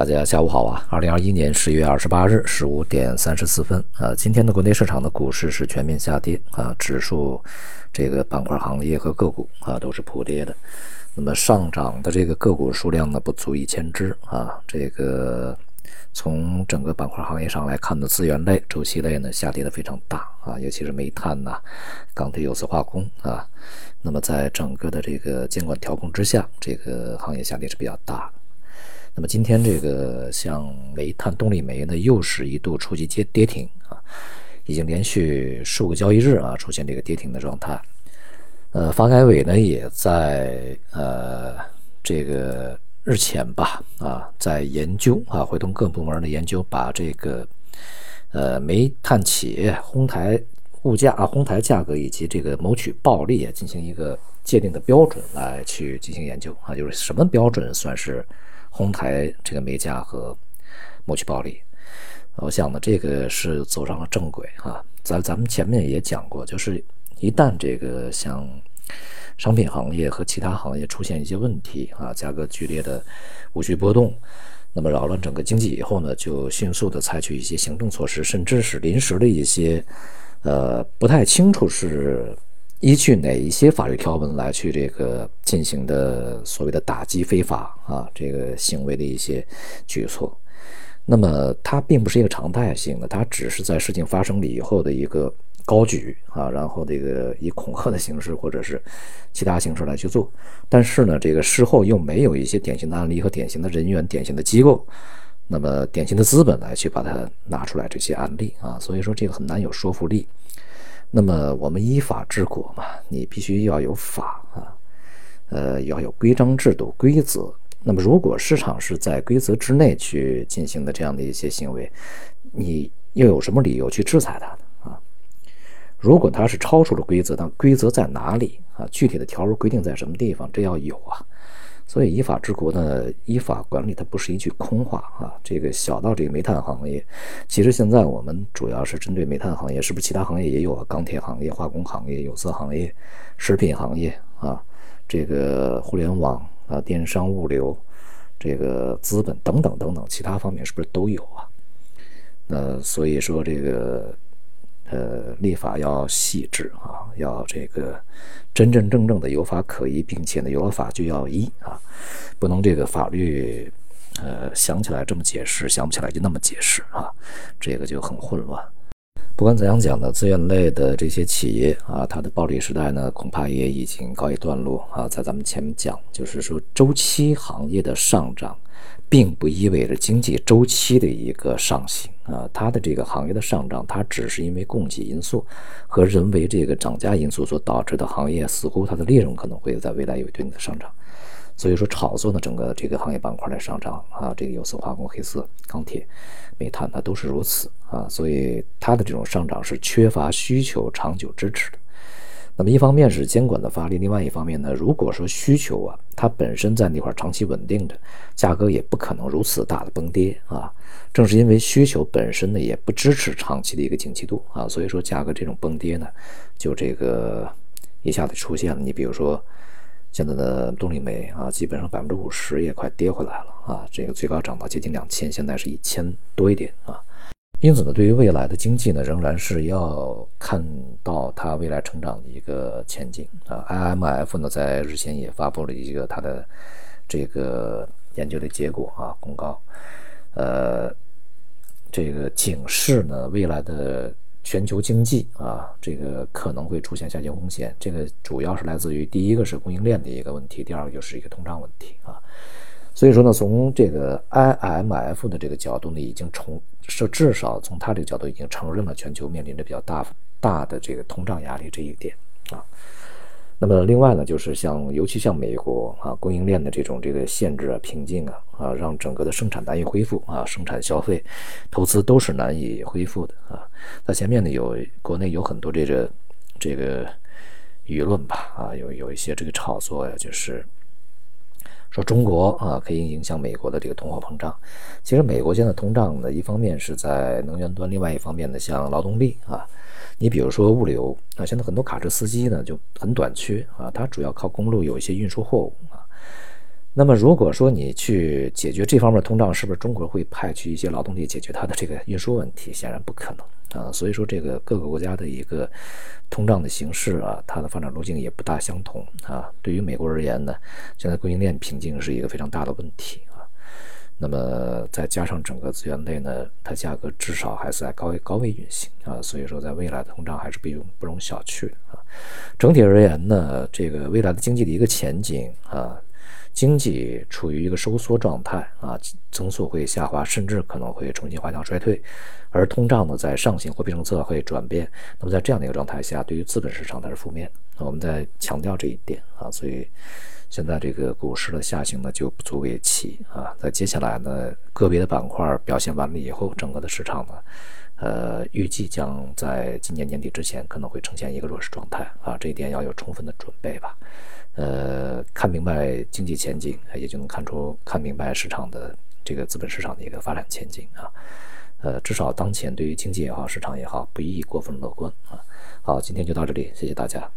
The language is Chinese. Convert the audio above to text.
大家下午好啊！二零二一年十一月二十八日十五点三十四分啊，今天的国内市场的股市是全面下跌啊，指数这个板块行业和个股啊都是普跌的。那么上涨的这个个股数量呢不足一千只啊，这个从整个板块行业上来看呢，资源类、周期类呢下跌的非常大啊，尤其是煤炭呐、钢铁、有色化工啊。那么在整个的这个监管调控之下，这个行业下跌是比较大。那么今天这个像煤炭、动力煤呢，又是一度触及跌跌停啊，已经连续数个交易日啊出现这个跌停的状态。呃，发改委呢也在呃这个日前吧啊，在研究啊，会同各部门的研究，把这个呃煤炭企业哄抬物价啊、哄抬价格以及这个谋取暴利啊，进行一个界定的标准来去进行研究啊，就是什么标准算是？哄抬这个煤价和谋取暴利，我想呢，这个是走上了正轨啊。咱咱们前面也讲过，就是一旦这个像商品行业和其他行业出现一些问题啊，价格剧烈的无序波动，那么扰乱整个经济以后呢，就迅速的采取一些行政措施，甚至是临时的一些，呃，不太清楚是。依据哪一些法律条文来去这个进行的所谓的打击非法啊这个行为的一些举措，那么它并不是一个常态性的，它只是在事情发生了以后的一个高举啊，然后这个以恐吓的形式或者是其他形式来去做，但是呢，这个事后又没有一些典型的案例和典型的人员、典型的机构，那么典型的资本来去把它拿出来这些案例啊，所以说这个很难有说服力。那么我们依法治国嘛，你必须要有法啊，呃，要有规章制度、规则。那么如果市场是在规则之内去进行的这样的一些行为，你又有什么理由去制裁它呢？啊？如果它是超出了规则，那规则在哪里啊？具体的条文规定在什么地方？这要有啊。所以依法治国呢，依法管理它不是一句空话啊。这个小到这个煤炭行业，其实现在我们主要是针对煤炭行业，是不是其他行业也有啊？钢铁行业、化工行业、有色行业、食品行业啊，这个互联网啊、电商、物流，这个资本等等等等，其他方面是不是都有啊？那所以说这个。呃，立法要细致啊，要这个真真正正的有法可依，并且呢，有了法就要依啊，不能这个法律呃想起来这么解释，想不起来就那么解释啊，这个就很混乱。不管怎样讲呢，资源类的这些企业啊，它的暴利时代呢，恐怕也已经告一段落啊。在咱们前面讲，就是说周期行业的上涨。并不意味着经济周期的一个上行啊，它的这个行业的上涨，它只是因为供给因素和人为这个涨价因素所导致的行业，似乎它的利润可能会在未来有一定的上涨。所以说，炒作呢整个这个行业板块的上涨啊，这个有色化工、黑色、钢铁、煤炭，它都是如此啊，所以它的这种上涨是缺乏需求长久支持的。那么一方面是监管的发力，另外一方面呢，如果说需求啊，它本身在那块长期稳定着，价格也不可能如此大的崩跌啊。正是因为需求本身呢，也不支持长期的一个景气度啊，所以说价格这种崩跌呢，就这个一下子出现了。你比如说现在的动力煤啊，基本上百分之五十也快跌回来了啊，这个最高涨到接近两千，现在是一千多一点啊。因此呢，对于未来的经济呢，仍然是要看到它未来成长的一个前景啊。IMF 呢，在日前也发布了一个它的这个研究的结果啊，公告，呃，这个警示呢，未来的全球经济啊，这个可能会出现下行风险。这个主要是来自于第一个是供应链的一个问题，第二个就是一个通胀问题啊。所以说呢，从这个 IMF 的这个角度呢，已经从是至少从他这个角度已经承认了全球面临着比较大大的这个通胀压力这一点啊。那么另外呢，就是像尤其像美国啊，供应链的这种这个限制啊、瓶颈啊啊，让整个的生产难以恢复啊，生产、消费、投资都是难以恢复的啊。在前面呢，有国内有很多这个这个舆论吧啊，有有一些这个炒作呀，就是。说中国啊可以影响美国的这个通货膨胀，其实美国现在通胀呢，一方面是在能源端，另外一方面呢，像劳动力啊，你比如说物流啊，现在很多卡车司机呢就很短缺啊，它主要靠公路有一些运输货物啊，那么如果说你去解决这方面通胀，是不是中国会派去一些劳动力解决它的这个运输问题？显然不可能啊。所以说，这个各个国家的一个通胀的形式啊，它的发展路径也不大相同啊。对于美国而言呢，现在供应链瓶颈是一个非常大的问题啊。那么再加上整个资源类呢，它价格至少还是在高位高位运行啊。所以说，在未来的通胀还是不容不容小觑啊。整体而言呢，这个未来的经济的一个前景啊。经济处于一个收缩状态啊，增速会下滑，甚至可能会重新滑向衰退，而通胀呢在上行，货币政策会转变。那么在这样的一个状态下，对于资本市场它是负面。我们在强调这一点啊，所以现在这个股市的下行呢就不足为奇啊。在接下来呢，个别的板块表现完了以后，整个的市场呢，呃，预计将在今年年底之前可能会呈现一个弱势状态啊，这一点要有充分的准备吧。呃，看明白经济前景，也就能看出看明白市场的这个资本市场的一个发展前景啊。呃，至少当前对于经济也好，市场也好，不宜过分乐观啊。好，今天就到这里，谢谢大家。